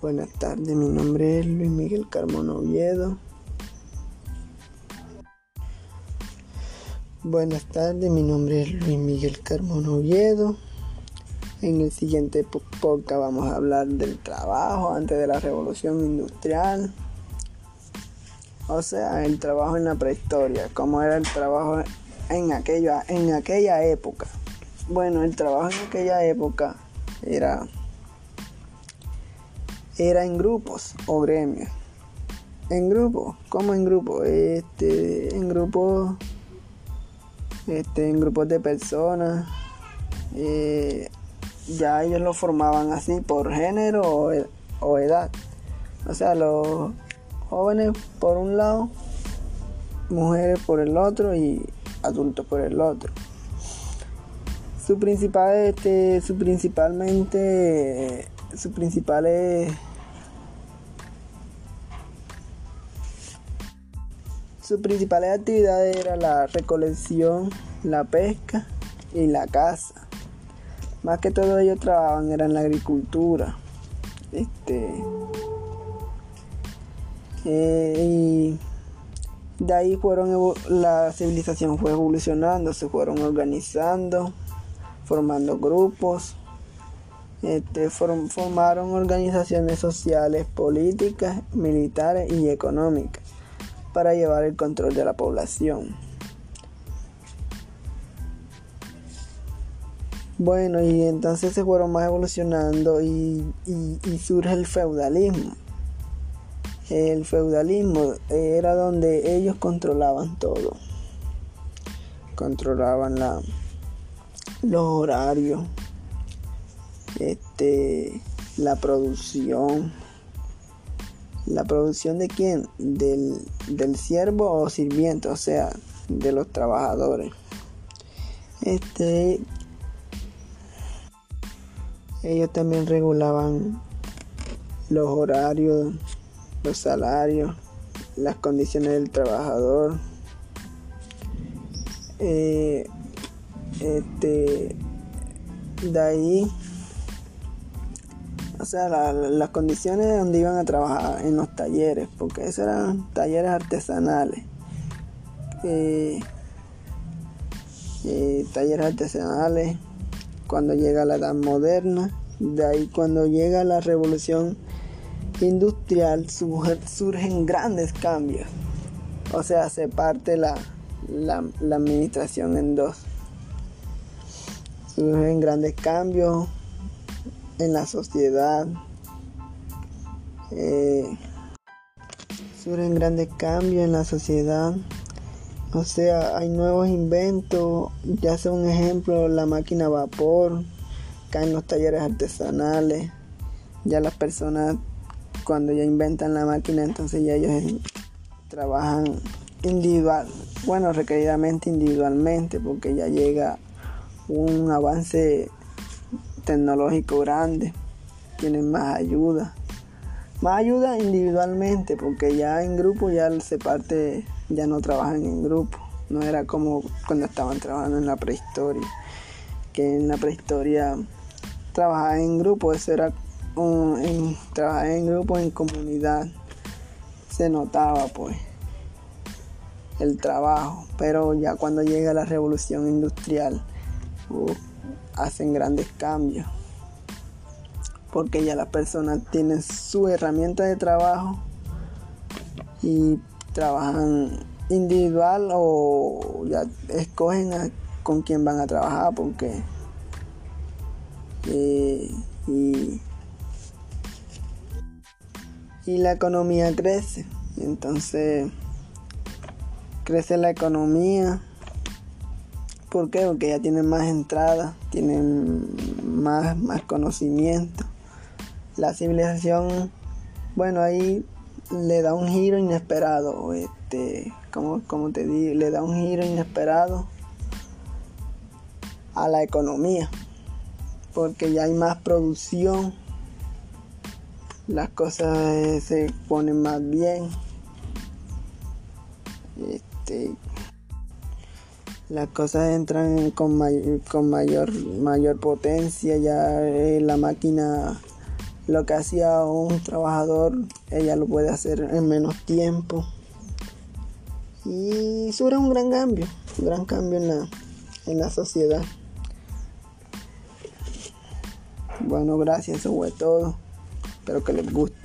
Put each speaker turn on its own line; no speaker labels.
Buenas tardes, mi nombre es Luis Miguel Carmona Oviedo. Buenas tardes, mi nombre es Luis Miguel Carmona Oviedo. En el siguiente podcast vamos a hablar del trabajo antes de la revolución industrial. O sea, el trabajo en la prehistoria, cómo era el trabajo en aquella, en aquella época. Bueno, el trabajo en aquella época era era en grupos o gremios. En grupos, ¿cómo en grupos? Este, en grupos, este, en grupos de personas. Eh, ya ellos lo formaban así por género o, o edad. O sea, los jóvenes por un lado, mujeres por el otro y adultos por el otro. Su principal, este, su principalmente, su principal es Sus principales actividades eran la recolección, la pesca y la caza. Más que todo ellos trabajaban era en la agricultura. Este, eh, y de ahí fueron la civilización fue evolucionando, se fueron organizando, formando grupos, este, formaron organizaciones sociales, políticas, militares y económicas para llevar el control de la población. Bueno, y entonces se fueron más evolucionando y, surge el feudalismo. El feudalismo era donde ellos controlaban todo. Controlaban la, los horarios, este, la producción, ¿La producción de quién? Del, del siervo o sirviente, o sea, de los trabajadores. Este, ellos también regulaban los horarios, los salarios, las condiciones del trabajador. Eh, este, de ahí sea, las condiciones donde iban a trabajar en los talleres, porque esos eran talleres artesanales. Eh, eh, talleres artesanales, cuando llega la edad moderna, de ahí cuando llega la revolución industrial surgen grandes cambios. O sea, se parte la, la administración en dos. Surgen grandes cambios, en la sociedad. Eh, surgen grandes cambios en la sociedad. O sea, hay nuevos inventos, ya sea un ejemplo, la máquina a vapor, caen los talleres artesanales, ya las personas cuando ya inventan la máquina, entonces ya ellos trabajan individual, bueno, requeridamente individualmente, porque ya llega un avance tecnológico grande, tienen más ayuda. Más ayuda individualmente, porque ya en grupo ya se parte, ya no trabajan en grupo. No era como cuando estaban trabajando en la prehistoria, que en la prehistoria trabajar en grupo, eso era un, trabajar en grupo, en comunidad, se notaba pues el trabajo, pero ya cuando llega la revolución industrial, hacen grandes cambios. Porque ya las personas tienen su herramienta de trabajo y trabajan individual o ya escogen con quién van a trabajar porque eh, y la economía crece entonces crece la economía ¿Por qué? Porque ya tienen más entrada, tienen más, más conocimiento. La civilización, bueno, ahí le da un giro inesperado, este, como, como te digo, le da un giro inesperado a la economía, porque ya hay más producción, las cosas eh, se ponen más bien. Este, las cosas entran con, con mayor, mayor potencia, ya eh, la máquina lo que hacía un trabajador, ella lo puede hacer en menos tiempo. Y era un gran cambio, un gran cambio en la, en la sociedad. Bueno, gracias, eso fue todo. Espero que les guste.